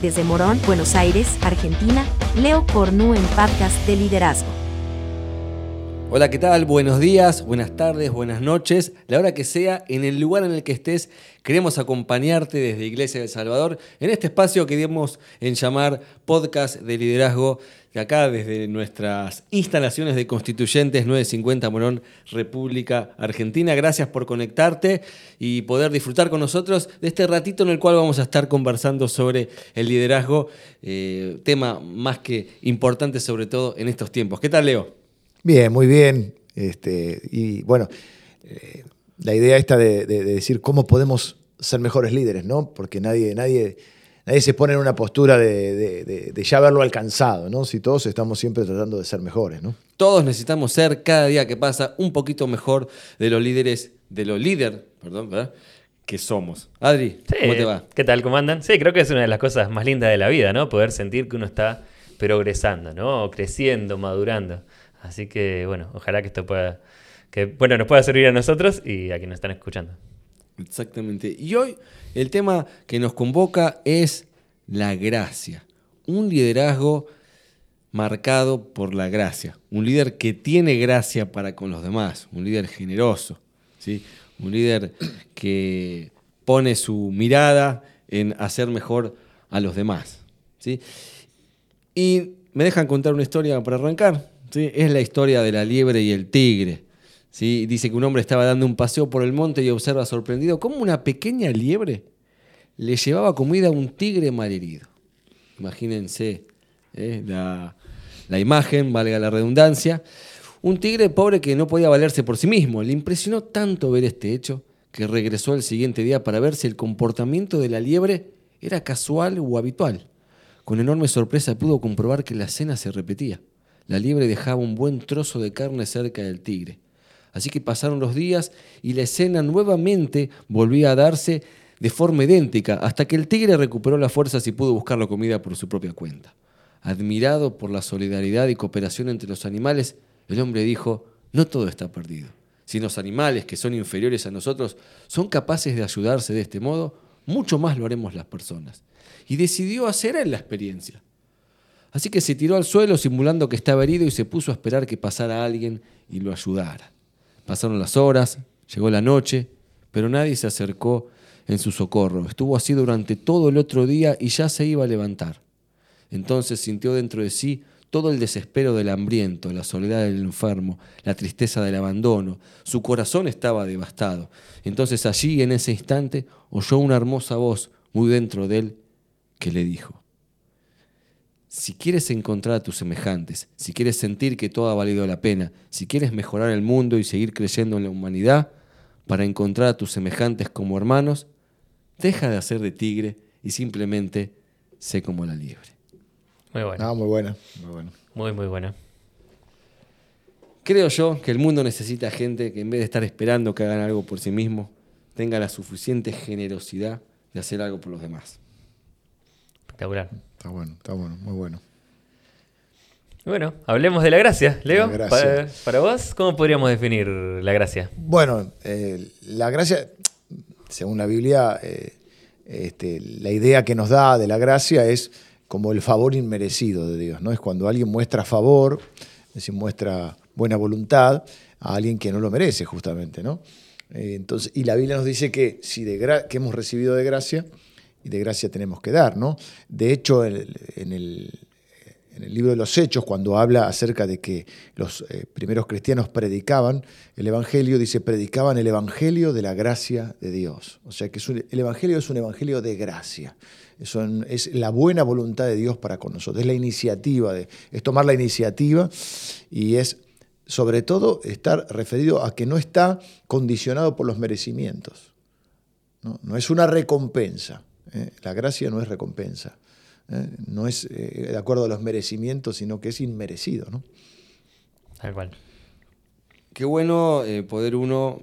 Desde Morón, Buenos Aires, Argentina, Leo Cornu en Podcast de Liderazgo. Hola, ¿qué tal? Buenos días, buenas tardes, buenas noches. La hora que sea, en el lugar en el que estés, queremos acompañarte desde Iglesia del Salvador en este espacio que dimos en llamar Podcast de Liderazgo, de acá desde nuestras instalaciones de Constituyentes 950 Morón, República Argentina. Gracias por conectarte y poder disfrutar con nosotros de este ratito en el cual vamos a estar conversando sobre el liderazgo, eh, tema más que importante sobre todo en estos tiempos. ¿Qué tal, Leo? Bien, muy bien. Este, y bueno, eh, la idea esta de, decir cómo podemos ser mejores líderes, ¿no? Porque nadie, nadie, nadie se pone en una postura de, ya haberlo alcanzado, ¿no? Si todos estamos siempre tratando de ser mejores, ¿no? Todos necesitamos ser cada día que pasa un poquito mejor de los líderes, de los líderes, perdón, ¿verdad? que somos. Adri, ¿cómo te va? ¿Qué tal? ¿Cómo andan? Sí, creo que es una de las cosas más lindas de la vida, ¿no? Poder sentir que uno está progresando, ¿no? Creciendo, madurando. Así que, bueno, ojalá que esto pueda, que, bueno, nos pueda servir a nosotros y a quienes nos están escuchando. Exactamente. Y hoy el tema que nos convoca es la gracia. Un liderazgo marcado por la gracia. Un líder que tiene gracia para con los demás. Un líder generoso. ¿sí? Un líder que pone su mirada en hacer mejor a los demás. ¿sí? Y me dejan contar una historia para arrancar. Es la historia de la liebre y el tigre. ¿Sí? Dice que un hombre estaba dando un paseo por el monte y observa sorprendido cómo una pequeña liebre le llevaba comida a un tigre malherido. Imagínense ¿eh? la, la imagen, valga la redundancia. Un tigre pobre que no podía valerse por sí mismo. Le impresionó tanto ver este hecho que regresó el siguiente día para ver si el comportamiento de la liebre era casual o habitual. Con enorme sorpresa pudo comprobar que la escena se repetía la liebre dejaba un buen trozo de carne cerca del tigre. Así que pasaron los días y la escena nuevamente volvía a darse de forma idéntica, hasta que el tigre recuperó las fuerzas y pudo buscar la comida por su propia cuenta. Admirado por la solidaridad y cooperación entre los animales, el hombre dijo, no todo está perdido. Si los animales, que son inferiores a nosotros, son capaces de ayudarse de este modo, mucho más lo haremos las personas. Y decidió hacer él la experiencia. Así que se tiró al suelo simulando que estaba herido y se puso a esperar que pasara alguien y lo ayudara. Pasaron las horas, llegó la noche, pero nadie se acercó en su socorro. Estuvo así durante todo el otro día y ya se iba a levantar. Entonces sintió dentro de sí todo el desespero del hambriento, la soledad del enfermo, la tristeza del abandono. Su corazón estaba devastado. Entonces allí, en ese instante, oyó una hermosa voz muy dentro de él que le dijo, si quieres encontrar a tus semejantes, si quieres sentir que todo ha valido la pena, si quieres mejorar el mundo y seguir creyendo en la humanidad, para encontrar a tus semejantes como hermanos, deja de hacer de tigre y simplemente sé como la liebre. Muy buena. Ah, muy buena. Muy, buena. muy, muy buena. Creo yo que el mundo necesita gente que en vez de estar esperando que hagan algo por sí mismo, tenga la suficiente generosidad de hacer algo por los demás. Espectacular. Está bueno, está bueno, muy bueno. Bueno, hablemos de la gracia. Leo, Para, vos, ¿cómo podríamos definir la gracia? Bueno, eh, la gracia, según la Biblia, eh, este, la idea que nos da de la gracia es como el favor inmerecido de Dios, ¿no? Es cuando alguien muestra favor, es decir, muestra buena voluntad a alguien que no lo merece, justamente, ¿no? Eh, entonces, y la Biblia nos dice que si de que hemos recibido de gracia, y de gracia tenemos que dar. ¿no? De hecho, en el, libro de los Hechos, cuando habla acerca de que los eh, primeros cristianos predicaban el Evangelio, dice, predicaban el Evangelio de la gracia de Dios. O sea que el Evangelio es un Evangelio de gracia. es la buena voluntad de Dios para con nosotros. Es la iniciativa, es tomar la iniciativa y es sobre todo estar referido a que no está condicionado por los merecimientos. no es una recompensa. ¿Eh? la gracia no es recompensa, ¿eh? no es eh, de acuerdo a los merecimientos, sino que es inmerecido. ¿no? Tal cual. Qué bueno poder uno,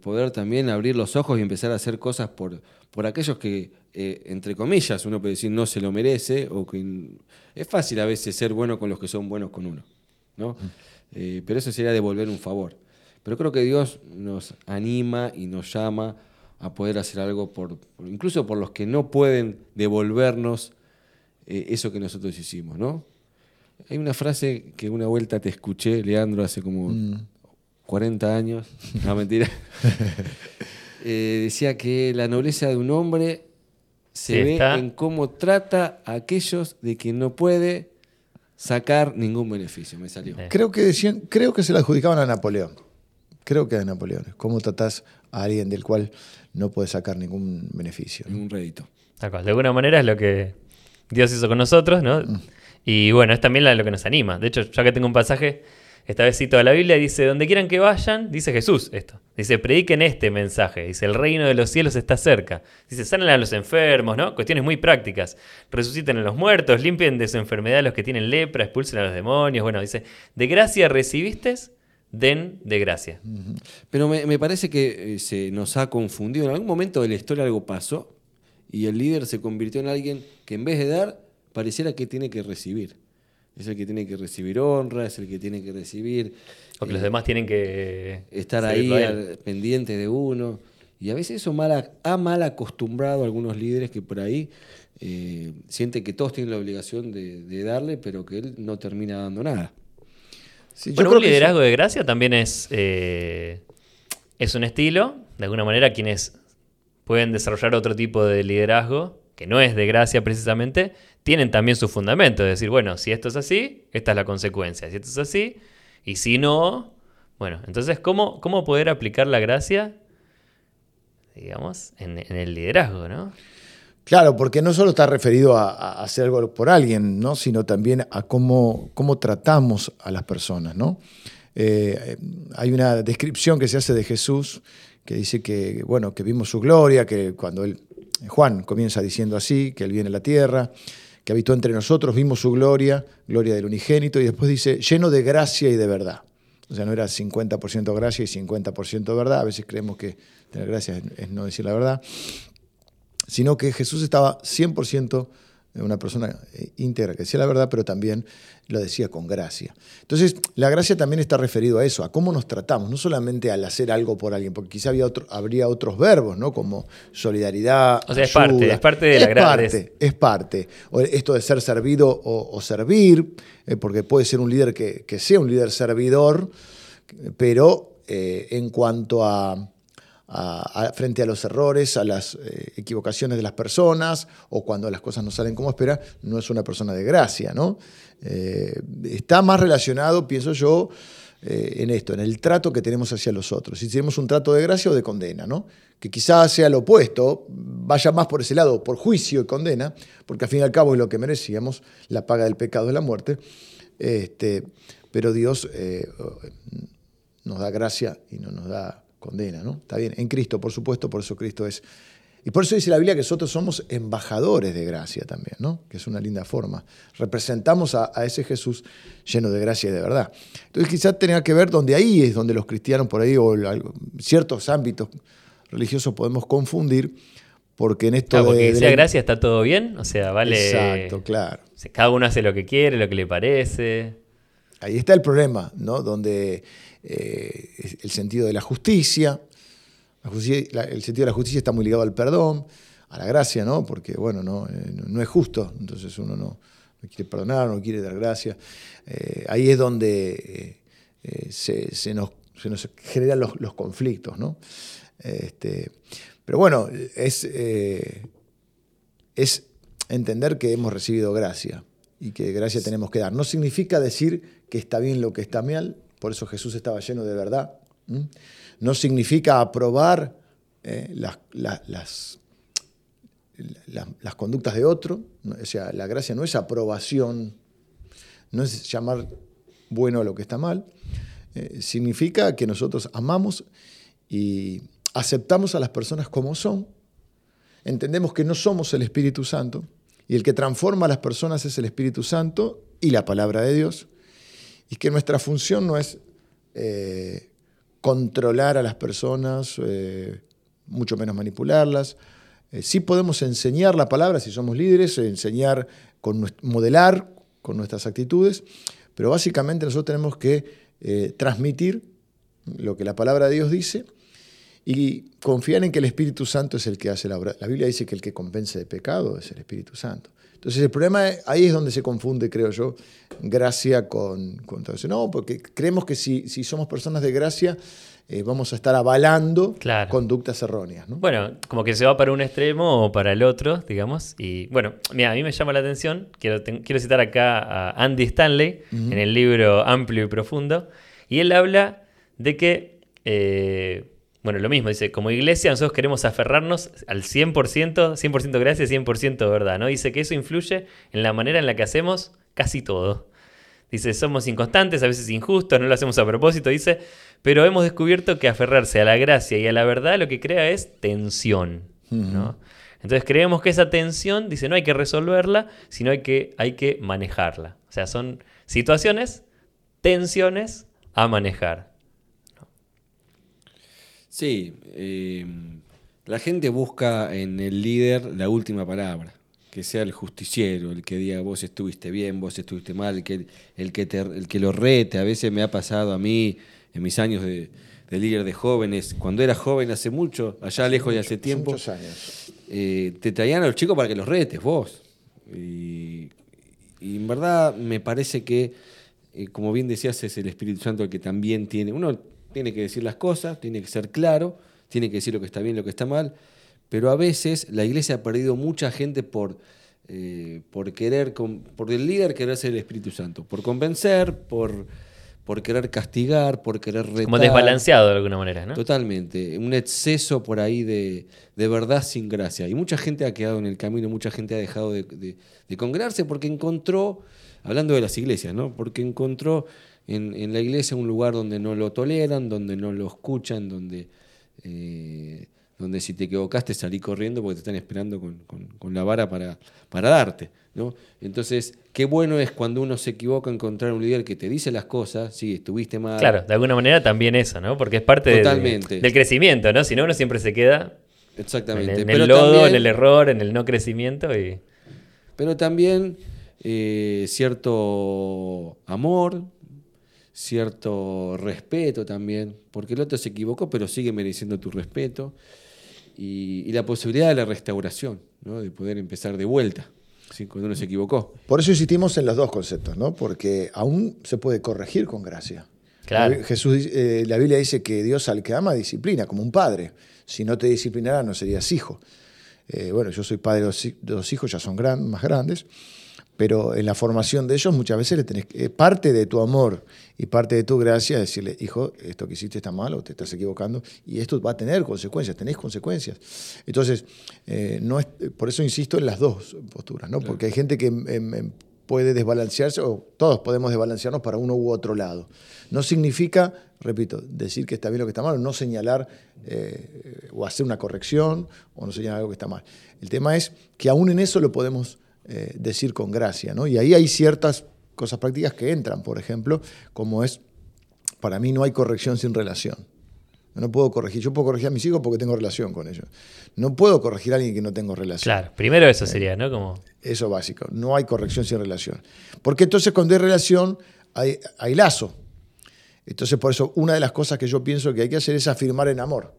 poder también abrir los ojos y empezar a hacer cosas por, por aquellos que, entre comillas, uno puede decir no se lo merece, o que es fácil a veces ser bueno con los que son buenos con uno. ¿no? Mm. pero eso sería devolver un favor. Pero creo que Dios nos anima y nos llama a poder hacer algo por, incluso por los que no pueden devolvernos eh, eso que nosotros hicimos, ¿no? Hay una frase que una vuelta te escuché, Leandro, hace como 40 años, no mentira. Eh, decía que la nobleza de un hombre se Sí, ve está. en cómo trata a aquellos de quien no puede sacar ningún beneficio. Me salió. Creo que decían, creo que se la adjudicaban a Napoleón. Creo que a Napoleón. ¿Cómo tratás a alguien del cual no puedes sacar ningún beneficio? Ningún rédito. De alguna manera es lo que Dios hizo con nosotros, ¿no? Y bueno, es también lo que nos anima. De hecho, ya que tengo un pasaje, esta vez cito a la Biblia, dice, donde quieran que vayan, dice Jesús esto. Dice, prediquen este mensaje. Dice, el reino de los cielos está cerca. Dice, sanen a los enfermos, ¿no? Cuestiones muy prácticas. Resuciten a los muertos, limpien de su enfermedad a los que tienen lepra, expulsen a los demonios. Bueno, dice, de gracia recibiste, den de gracia. Pero me, me parece que eh, se nos ha confundido. En algún momento de la historia algo pasó y el líder se convirtió en alguien que en vez de dar, pareciera que tiene que recibir. Es el que tiene que recibir honra, es el que tiene que recibir. O que eh, los demás tienen que estar ahí al- pendiente de uno. Y a veces eso mal, ha mal acostumbrado a algunos líderes que por ahí eh, sienten que todos tienen la obligación de, de darle, pero que él no termina dando nada. Sí, yo Bueno, creo un que liderazgo de gracia también es, eh, es un estilo. De alguna manera, quienes pueden desarrollar otro tipo de liderazgo, que no es de gracia precisamente, tienen también su fundamento. Es decir, bueno, si esto es así, esta es la consecuencia. Si esto es así, y si no, bueno, entonces, ¿cómo, cómo poder aplicar la gracia, digamos, en, en el liderazgo, ¿no? Claro, porque no solo está referido a, hacer algo por alguien, ¿no? sino también a cómo, cómo tratamos a las personas. ¿no? Eh, hay una descripción que se hace de Jesús que dice que, bueno, que vimos su gloria, que cuando él, Juan comienza diciendo así, que él viene a la tierra, que habitó entre nosotros, vimos su gloria, gloria del unigénito, y después dice, lleno de gracia y de verdad. O sea, no era 50% gracia y 50% verdad, a veces creemos que tener gracia es no decir la verdad sino que Jesús estaba 100% una persona eh, íntegra que decía la verdad, pero también lo decía con gracia. Entonces, la gracia también está referido a eso, a cómo nos tratamos, no solamente al hacer algo por alguien, porque quizá había otro, habría otros verbos, ¿no? Como solidaridad. O sea, es parte, es parte de la es gra- parte, es parte. O esto de ser servido o, o servir, eh, porque puede ser un líder que, que sea un líder servidor, pero eh, en cuanto a, frente a los errores, a las eh, equivocaciones de las personas, o cuando las cosas no salen como espera, no es una persona de gracia, ¿no? Eh, está más relacionado, pienso yo, eh, en esto, en el trato que tenemos hacia los otros. Si tenemos un trato de gracia o de condena, ¿no? Que quizás sea lo opuesto, vaya más por ese lado, por juicio y condena, porque al fin y al cabo es lo que merecíamos, la paga del pecado es la muerte. Este, pero Dios nos da gracia y no nos da condena, ¿no? Está bien, en Cristo, por supuesto, por eso Cristo es. Y por eso dice la Biblia que nosotros somos embajadores de gracia también, ¿no? Que es una linda forma. Representamos a, a ese Jesús lleno de gracia y de verdad. Entonces quizás tenga que ver donde ahí es donde los cristianos por ahí o ciertos ámbitos religiosos podemos confundir, porque en esto Claro, porque de, sea la- gracia está todo bien, o sea, vale... Exacto, claro. Cada uno hace lo que quiere, lo que le parece. Ahí está el problema, ¿no? Donde eh, el sentido de la justicia, la justicia- la- el sentido de la justicia está muy ligado al perdón, a la gracia, ¿no? Porque, bueno, no, eh, no- es justo, entonces uno no, no quiere perdonar, no quiere dar gracia. Eh, ahí es donde se, se nos, se nos generan los, los conflictos, ¿no? Este, pero bueno, es, es entender que hemos recibido gracia y que gracia tenemos que dar. No significa decir que está bien lo que está mal, por eso Jesús estaba lleno de verdad. No significa aprobar eh, las, la- las, la- las conductas de otro. O sea, la gracia no es aprobación, no es llamar bueno a lo que está mal. Eh, significa que nosotros amamos y aceptamos a las personas como son, entendemos que no somos el Espíritu Santo y el que transforma a las personas es el Espíritu Santo y la palabra de Dios, y que nuestra función no es eh, controlar a las personas, eh, mucho menos manipularlas. Eh, sí podemos enseñar la palabra si somos líderes, enseñar, con, modelar con nuestras actitudes, pero básicamente nosotros tenemos que transmitir lo que la palabra de Dios dice y confían en que el Espíritu Santo es el que hace la obra. La Biblia dice que el que convence de pecado es el Espíritu Santo. Entonces el problema ahí es donde se confunde, creo yo, gracia con, con todo eso. No, porque creemos que si, si somos personas de gracia, eh, vamos a estar avalando Claro. conductas erróneas. ¿no? Bueno, como que se va para un extremo o para el otro, digamos. Y bueno, mira, a mí me llama la atención, quiero, quiero citar acá a Andy Stanley en el libro Amplio y Profundo, y él habla de que, eh, bueno, lo mismo, dice, como iglesia nosotros queremos aferrarnos al 100%, 100% gracia, 100% verdad, ¿no? Dice que eso influye en la manera en la que hacemos casi todo. Dice, somos inconstantes, a veces injustos, no lo hacemos a propósito, dice, pero hemos descubierto que aferrarse a la gracia y a la verdad lo que crea es tensión. ¿no? Entonces creemos que esa tensión, dice, no hay que resolverla, sino hay que, hay que manejarla. O sea, son situaciones, tensiones a manejar. Sí, eh, la gente busca en el líder la última palabra, que sea el justiciero, el que diga vos estuviste bien, vos estuviste mal, el que, el que, te- el que lo rete. A veces me ha pasado a mí en mis años de, de líder de jóvenes, cuando era joven hace mucho, allá lejos de hace tiempo, Muchos años. eh, te traían a los chicos para que los retes vos. Y, y en verdad me parece que, eh, como bien decías, es el Espíritu Santo el que también tiene, uno tiene que decir las cosas, tiene que ser claro, tiene que decir lo que está bien, lo que está mal, pero a veces la iglesia ha perdido mucha gente por, eh, por querer, por el líder querer ser el Espíritu Santo, por convencer, por, por querer castigar, por querer retar. Como desbalanceado de alguna manera, ¿no? Totalmente, un exceso por ahí de, de verdad sin gracia. Y mucha gente ha quedado en el camino, mucha gente ha dejado de, de- de congregarse porque encontró, hablando de las iglesias, ¿no? Porque encontró en, en la iglesia un lugar donde no lo toleran, donde no lo escuchan, donde, eh, donde si te equivocaste salí corriendo porque te están esperando con, con- con la vara para, para darte. ¿no? Entonces, qué bueno es cuando uno se equivoca encontrar un líder que te dice las cosas, sí, estuviste mal. Claro, de alguna manera también eso, ¿no? Porque es parte de- del crecimiento, ¿no? Si no, uno siempre se queda en Exactamente. el, en Pero el lodo, también- en el error, en el no crecimiento y... Pero también eh, cierto amor, cierto respeto también, porque el otro se equivocó, pero sigue mereciendo tu respeto. Y, y la posibilidad de la restauración, ¿no? de poder empezar de vuelta, ¿sí? cuando uno se equivocó. Por eso insistimos en los dos conceptos, ¿no? Porque aún se puede corregir con gracia. Claro. Jesús, eh, la Biblia dice que Dios al que ama disciplina, como un padre. Si no te disciplinara, no serías hijo. Eh, bueno, yo soy padre de dos, hi- de dos hijos, ya son gran- más grandes, pero en la formación de ellos muchas veces le tenés que- eh, parte de tu amor y parte de tu gracia es decirle, hijo, esto que hiciste está mal o te estás equivocando y esto va a tener consecuencias, tenés consecuencias. Entonces, eh, no es, por eso insisto en las dos posturas, ¿no? porque hay gente que em, em, puede desbalancearse o todos podemos desbalancearnos para uno u otro lado. No significa, repito, decir que está bien lo que está mal o no señalar eh, o hacer una corrección o no señalar algo que está mal. El tema es que aún en eso lo podemos eh, decir con gracia, ¿no? Y ahí hay ciertas cosas prácticas que entran, por ejemplo, como es, para mí no hay corrección sin relación. No puedo corregir, yo puedo corregir a mis hijos porque tengo relación con ellos. No puedo corregir a alguien que no tengo relación. Claro, primero eso sería, ¿no? Como... Eso básico. No hay corrección sin relación. Porque entonces cuando hay relación, hay, hay lazo. Entonces, por eso, una de las cosas que yo pienso que hay que hacer es afirmar en amor.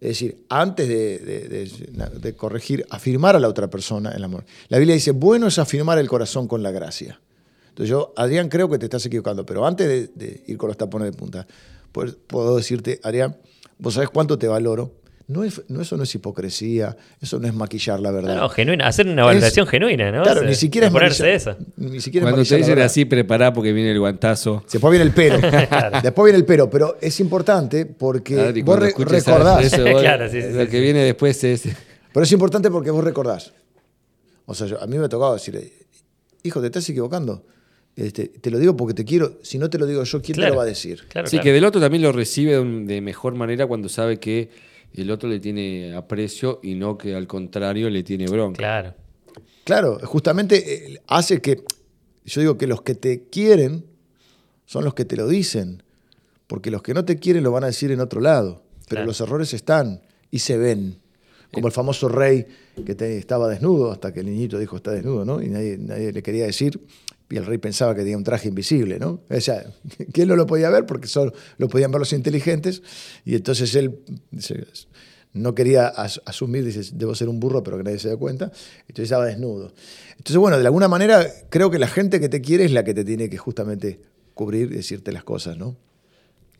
Es decir, antes de, corregir, afirmar a la otra persona en amor. La Biblia dice, bueno es afirmar el corazón con la gracia. Entonces yo, Adrián, creo que te estás equivocando, pero antes de, de ir con los tapones de punta, pues, puedo decirte, Adrián, vos sabés cuánto te valoro. No es, no, eso no es hipocresía, eso no es maquillar la verdad. No, no, genuina, hacer una valoración genuina, ¿no? Claro, O sea, ni siquiera es ponerse. Ni siquiera es Cuando te dicen así, prepará porque viene el guantazo. Después viene el pero. Después viene el pero, pero es importante porque vos cuando re- recordás. eso, vos- Claro, sí, sí, lo sí, que sí. viene después es... Pero es importante porque vos recordás. O sea, yo- a mí me ha tocado decirle, hijo, te estás equivocando. Este, te lo digo porque te quiero. Si no te lo digo yo, ¿quién te lo va a decir? Claro, sí, claro. que del otro también lo recibe de mejor manera cuando sabe que el otro le tiene aprecio y no que al contrario le tiene bronca. Claro. Claro, justamente eh, hace que. Yo digo que los que te quieren son los que te lo dicen. Porque los que no te quieren lo van a decir en otro lado. Pero Claro. los errores están y se ven. Como el famoso rey que te- estaba desnudo hasta que el niñito dijo está desnudo, ¿no? Y nadie, nadie le quería decir. Y el rey pensaba que tenía un traje invisible, ¿no? O sea, que él no lo podía ver porque solo lo podían ver los inteligentes. Y entonces él no quería asumir, dice, debo ser un burro, pero que nadie se dé cuenta. Entonces estaba desnudo. Entonces, bueno, de alguna manera creo que la gente que te quiere es la que te tiene que justamente cubrir y decirte las cosas, ¿no?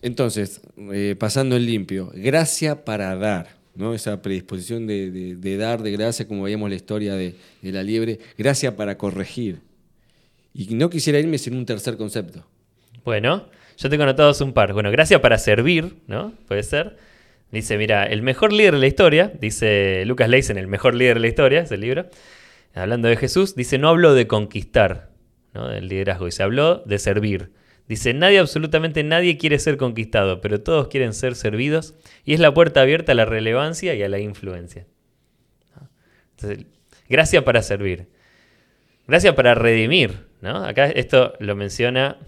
Entonces, eh, pasando el limpio, gracia para dar, ¿no? Esa predisposición de, dar, de gracia, como veíamos la historia de, la liebre, gracia para corregir. Y no quisiera irme sin un tercer concepto. Bueno, yo tengo anotados un par. Bueno, gracia para servir, ¿no? Puede ser. Dice, mira, el mejor líder de la historia, dice Lucas Leisen, el mejor líder de la historia, es el libro, hablando de Jesús, dice, no habló de conquistar, ¿no? Del liderazgo, dice, habló de servir. Dice, nadie, absolutamente nadie quiere ser conquistado, pero todos quieren ser servidos y es la puerta abierta a la relevancia y a la influencia. Entonces, gracia para servir. Gracia para redimir. ¿No? Acá esto lo menciona.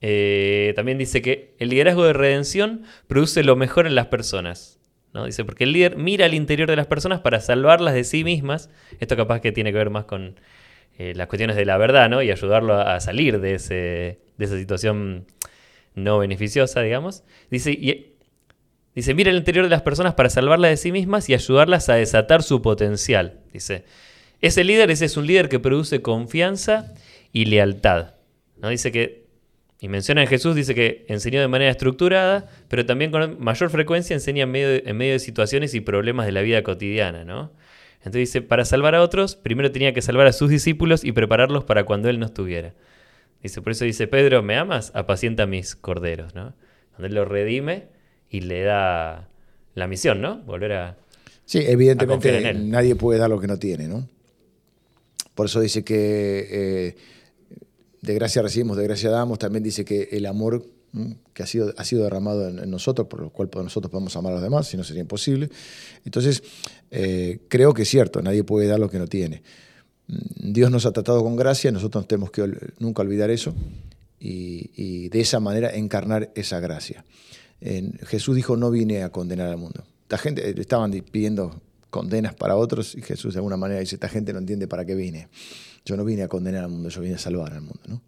Eh, también dice que el liderazgo de redención produce lo mejor en las personas. ¿no? Dice, porque el líder mira al interior de las personas para salvarlas de sí mismas. Esto capaz que tiene que ver más con eh, las cuestiones de la verdad, ¿no? Y ayudarlo a salir de ese, de esa situación no beneficiosa, digamos. Dice, dice, mira el interior de las personas para salvarlas de sí mismas y ayudarlas a desatar su potencial. Dice, ese líder, ese es un líder que produce confianza y lealtad. ¿no? Dice que, y menciona en Jesús, dice que enseñó de manera estructurada, pero también con mayor frecuencia enseña en medio de, en medio de situaciones y problemas de la vida cotidiana. ¿no? Entonces dice, para salvar a otros, primero tenía que salvar a sus discípulos y prepararlos para cuando él no estuviera. Dice, por eso dice Pedro, ¿me amas? Apacienta mis corderos, ¿no? Donde él lo redime y le da la misión, ¿no? Volver a. Sí, evidentemente nadie puede dar lo que no tiene, ¿no? Por eso dice que eh, de gracia recibimos, de gracia damos. También dice que el amor que ha sido, ha sido derramado en, nosotros, por lo cual nosotros podemos amar a los demás, si no sería imposible. Entonces, eh, creo que es cierto, nadie puede dar lo que no tiene. Dios nos ha tratado con gracia, nosotros tenemos que nunca olvidar eso y, de esa manera encarnar esa gracia. Jesús dijo, no vine a condenar al mundo. Esta gente eh, estaban pidiendo condenas para otros y Jesús de alguna manera dice, esta gente no entiende para qué vine. Yo no vine a condenar al mundo, yo vine a salvar al mundo ¿no?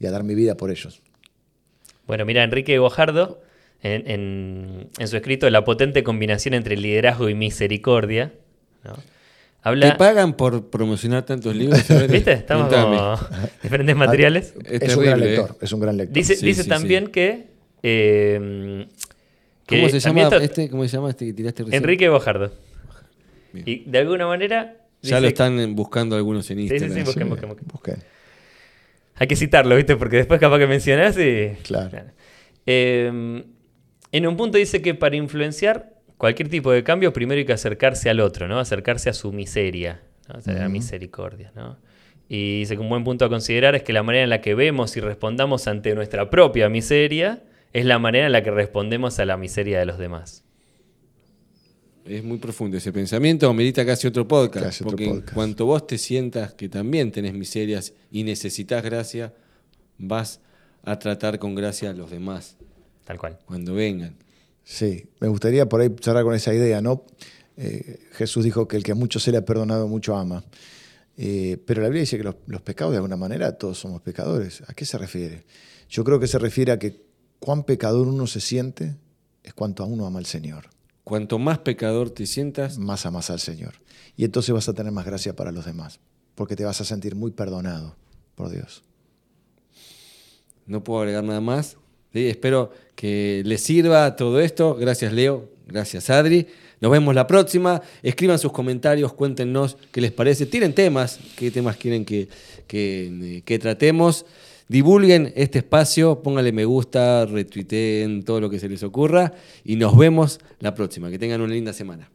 y a dar mi vida por ellos. Bueno, mira, Enrique Guajardo, en, en su escrito La potente combinación entre liderazgo y misericordia, ¿no? ¿Te pagan por promocionar tantos libros? ¿Viste? Estamos como diferentes materiales. Es, un gran lector, es un gran lector. Dice, dice también que, eh, ¿Cómo, se llama este, ¿Cómo se llama este que tiraste recién? Enrique Bojardo. Y de alguna manera... ya lo están buscando algunos en Instagram. Sí, sí, sí, busquen, busquen, Hay que citarlo, ¿viste? Porque después capaz que mencionas y... Claro. Eh, en un punto dice que para influenciar cualquier tipo de cambio, primero hay que acercarse al otro, ¿no? Acercarse a su miseria, ¿no? a la misericordia, ¿no? Y dice que un buen punto a considerar es que la manera en la que vemos y respondamos ante nuestra propia miseria es la manera en la que respondemos a la miseria de los demás. Es muy profundo ese pensamiento, medita casi otro podcast, porque en cuanto vos te sientas que también tenés miserias y necesitas gracia, vas a tratar con gracia a los demás. Tal cual. Cuando vengan. Sí, me gustaría por ahí cerrar con esa idea, ¿no? Eh, Jesús dijo que el que a mucho se le ha perdonado, mucho ama. Eh, pero la Biblia dice que los, pecados, de alguna manera, todos somos pecadores. ¿A qué se refiere? Yo creo que se refiere a que cuán pecador uno se siente es cuanto a uno ama al Señor. Cuanto más pecador te sientas, más amas al Señor. Y entonces vas a tener más gracia para los demás, porque te vas a sentir muy perdonado por Dios. No puedo agregar nada más. espero que les sirva todo esto. Gracias Leo, gracias Adri. Nos vemos la próxima. Escriban sus comentarios, cuéntenos qué les parece. Tienen temas, qué temas quieren que, que, tratemos. Divulguen este espacio, pónganle me gusta, retuiteen todo lo que se les ocurra y nos vemos la próxima. Que tengan una linda semana.